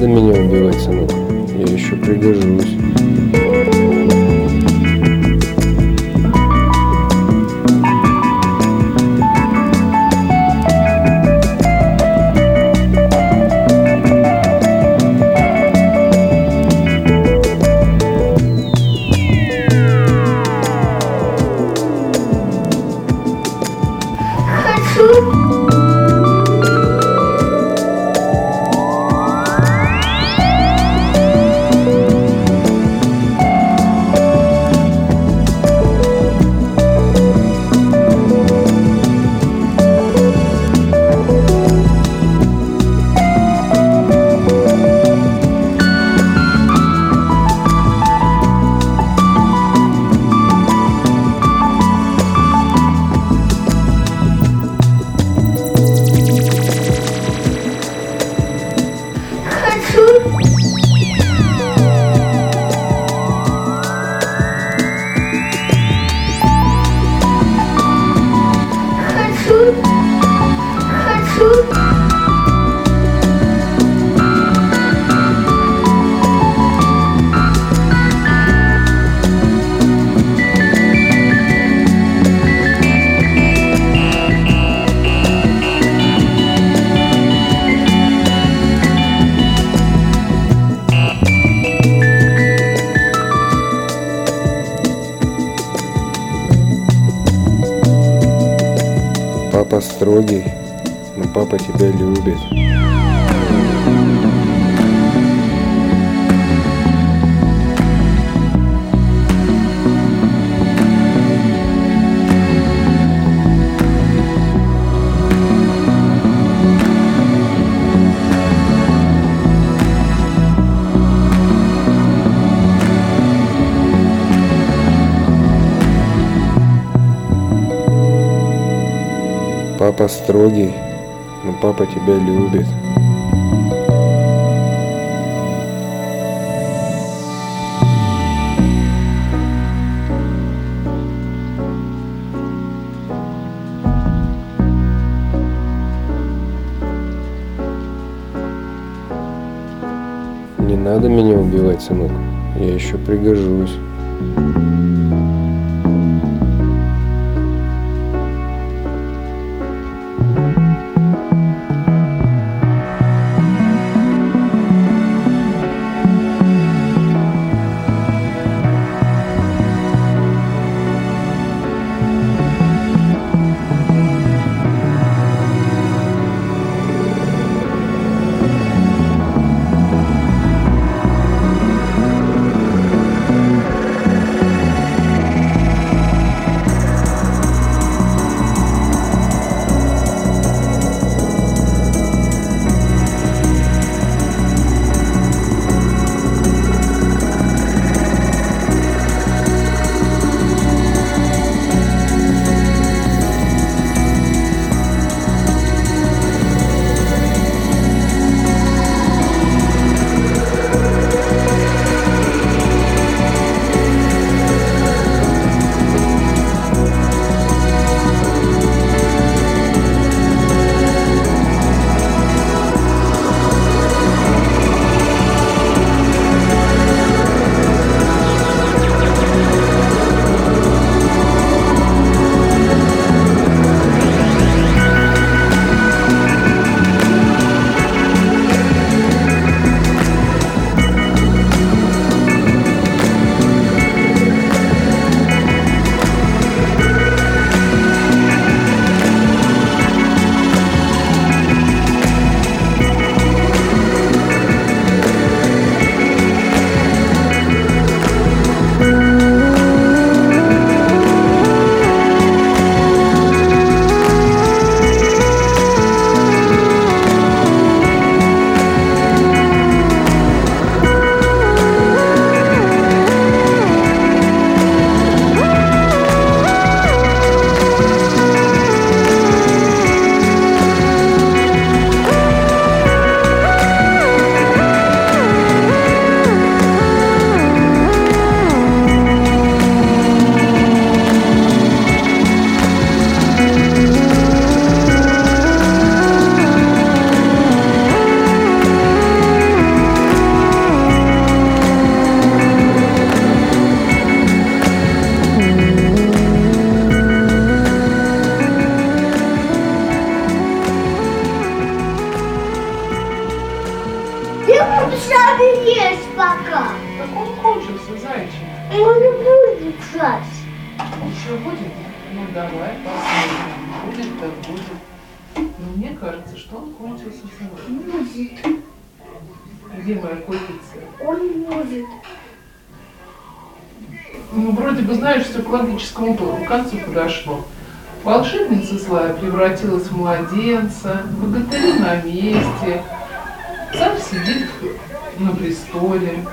надо меня убивать, сынок. Я еще пригожусь. Папа строгий, но папа тебя любит. Папа строгий, но папа тебя любит. Не надо меня убивать, сынок. Я еще пригожусь. Он будет сейчас. Еще будет? Ну давай посмотрим. Будет так будет. Но мне кажется, что он кончился собой. Будет. Где моя котица? Он будет. Ну, вроде бы, знаешь, все к логическому концу подошло. Волшебница злая превратилась в младенца, богатыри на месте, царь сидит на престоле,